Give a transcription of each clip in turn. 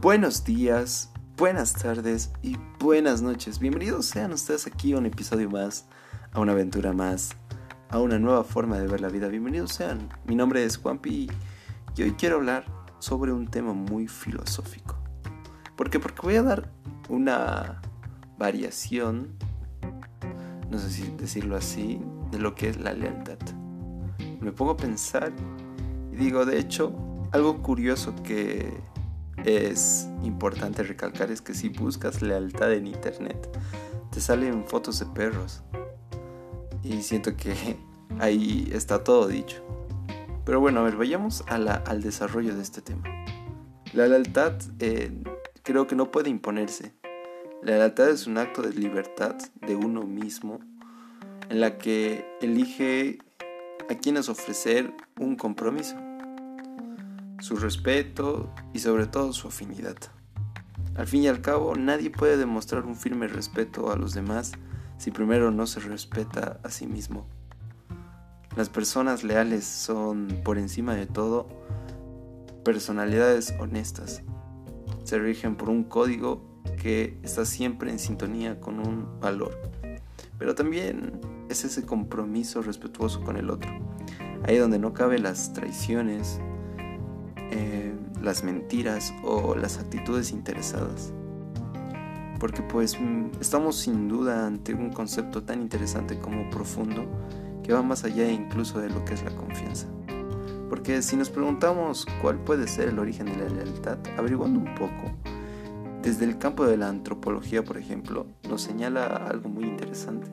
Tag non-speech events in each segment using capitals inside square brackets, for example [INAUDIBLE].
Buenos días, buenas tardes y buenas noches. Bienvenidos sean ustedes aquí a un episodio más, a una aventura más, a una nueva forma de ver la vida. Bienvenidos sean. Mi nombre es Juanpi y hoy quiero hablar sobre un tema muy filosófico. ¿Por qué? Porque voy a dar una variación, no sé si decirlo así, de lo que es la lealtad. Me pongo a pensar y digo, de hecho, algo curioso que es importante recalcar es que si buscas lealtad en internet, te salen fotos de perros. Y siento que [LAUGHS] ahí está todo dicho. Pero bueno, a ver, vayamos al desarrollo de este tema. La lealtad eh, creo que no puede imponerse. La lealtad es un acto de libertad de uno mismo en la que elige a quienes ofrecer un compromiso su respeto y sobre todo su afinidad. Al fin y al cabo, nadie puede demostrar un firme respeto a los demás si primero no se respeta a sí mismo. Las personas leales son, por encima de todo, personalidades honestas. Se rigen por un código que está siempre en sintonía con un valor. Pero también es ese compromiso respetuoso con el otro. Ahí donde no cabe las traiciones, eh, las mentiras o las actitudes interesadas. Porque pues mm, estamos sin duda ante un concepto tan interesante como profundo que va más allá incluso de lo que es la confianza. Porque si nos preguntamos cuál puede ser el origen de la lealtad, averiguando un poco, desde el campo de la antropología, por ejemplo, nos señala algo muy interesante.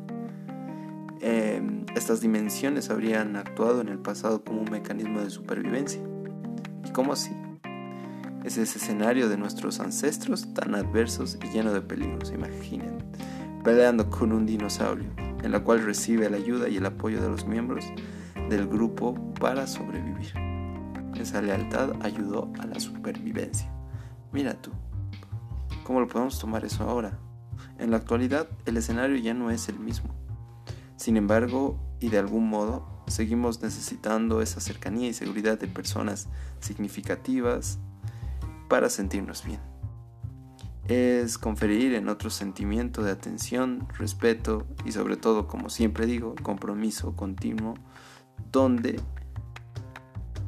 Em, estas dimensiones habrían actuado en el pasado como un mecanismo de supervivencia ¿Cómo así? Es ese escenario de nuestros ancestros tan adversos y lleno de peligros, imaginen, peleando con un dinosaurio, en la cual recibe la ayuda y el apoyo de los miembros del grupo para sobrevivir. Esa lealtad ayudó a la supervivencia. Mira tú, ¿cómo lo podemos tomar eso ahora? En la actualidad el escenario ya no es el mismo. Sin embargo, y de algún modo, seguimos necesitando esa cercanía y seguridad de personas significativas para sentirnos bien. Es conferir en otro sentimiento de atención, respeto y sobre todo, como siempre digo, compromiso continuo, donde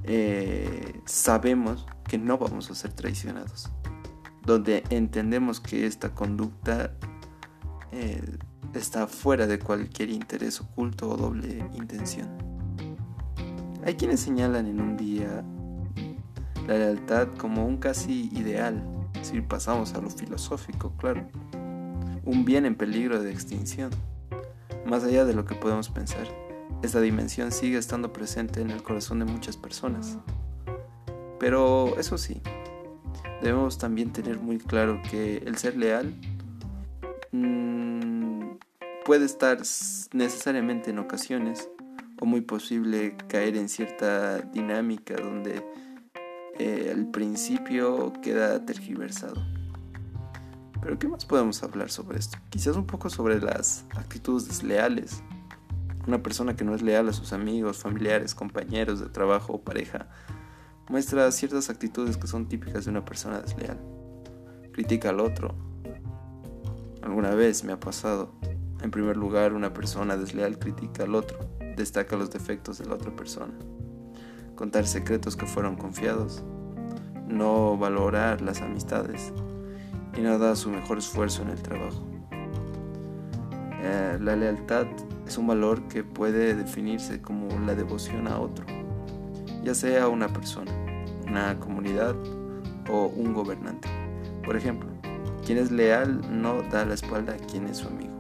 eh, sabemos que no vamos a ser traicionados, donde entendemos que esta conducta eh, está fuera de cualquier interés oculto o doble intención. Hay quienes señalan en un día la lealtad como un casi ideal, si pasamos a lo filosófico, claro, un bien en peligro de extinción. Más allá de lo que podemos pensar, esta dimensión sigue estando presente en el corazón de muchas personas. Pero eso sí, debemos también tener muy claro que el ser leal mm, puede estar necesariamente en ocasiones o muy posible caer en cierta dinámica donde eh, el principio queda tergiversado. Pero ¿qué más podemos hablar sobre esto? Quizás un poco sobre las actitudes desleales. Una persona que no es leal a sus amigos, familiares, compañeros de trabajo o pareja muestra ciertas actitudes que son típicas de una persona desleal. Critica al otro. Alguna vez me ha pasado. En primer lugar, una persona desleal critica al otro, destaca los defectos de la otra persona contar secretos que fueron confiados, no valorar las amistades y no dar su mejor esfuerzo en el trabajo. Eh, la lealtad es un valor que puede definirse como la devoción a otro, ya sea una persona, una comunidad o un gobernante. Por ejemplo, quien es leal no da la espalda a quien es su amigo.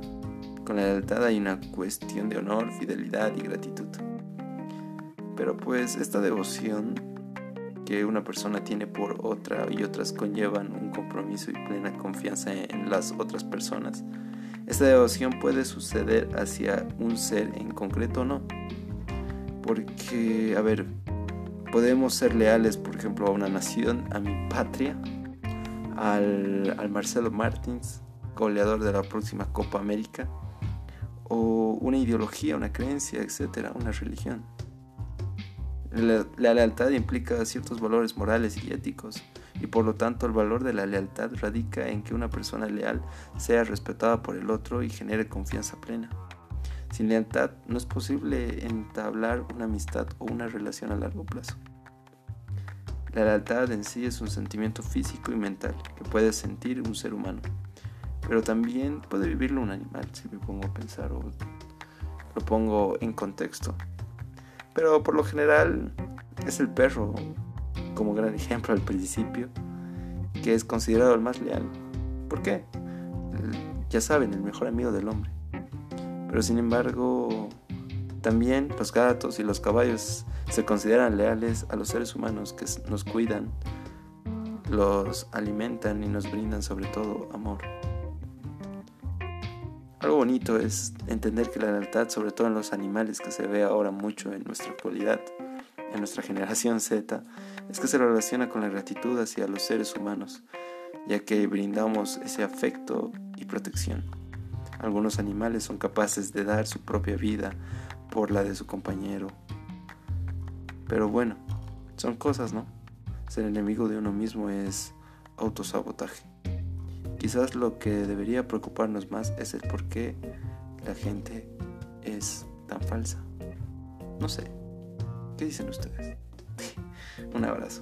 Con la lealtad hay una cuestión de honor, fidelidad y gratitud. Pero pues esta devoción que una persona tiene por otra y otras conllevan un compromiso y plena confianza en las otras personas. Esta devoción puede suceder hacia un ser en concreto o no. Porque, a ver, podemos ser leales, por ejemplo, a una nación, a mi patria, al, al Marcelo Martins, goleador de la próxima Copa América, o una ideología, una creencia, etcétera, una religión. La, lealtad implica ciertos valores morales y éticos y por lo tanto el valor de la lealtad radica en que una persona leal sea respetada por el otro y genere confianza plena. Sin lealtad no es posible entablar una amistad o una relación a largo plazo. La lealtad en sí es un sentimiento físico y mental que puede sentir un ser humano, pero también puede vivirlo un animal, si me pongo a pensar o lo pongo en contexto. Pero por lo general es el perro, como gran ejemplo al principio, que es considerado el más leal. ¿Por qué? Ya saben, el mejor amigo del hombre. Pero sin embargo, también los gatos y los caballos se consideran leales a los seres humanos que nos cuidan, los alimentan y nos brindan sobre todo amor. Algo bonito es entender que la lealtad, sobre todo en los animales, que se ve ahora mucho en nuestra actualidad, en nuestra generación Z, es que se relaciona con la gratitud hacia los seres humanos, ya que brindamos ese afecto y protección. Algunos animales son capaces de dar su propia vida por la de su compañero. Pero bueno, son cosas, ¿no? Ser enemigo de uno mismo es autosabotaje. Quizás lo que debería preocuparnos más es el por qué la gente es tan falsa. No sé. ¿Qué dicen ustedes? [LAUGHS] Un abrazo.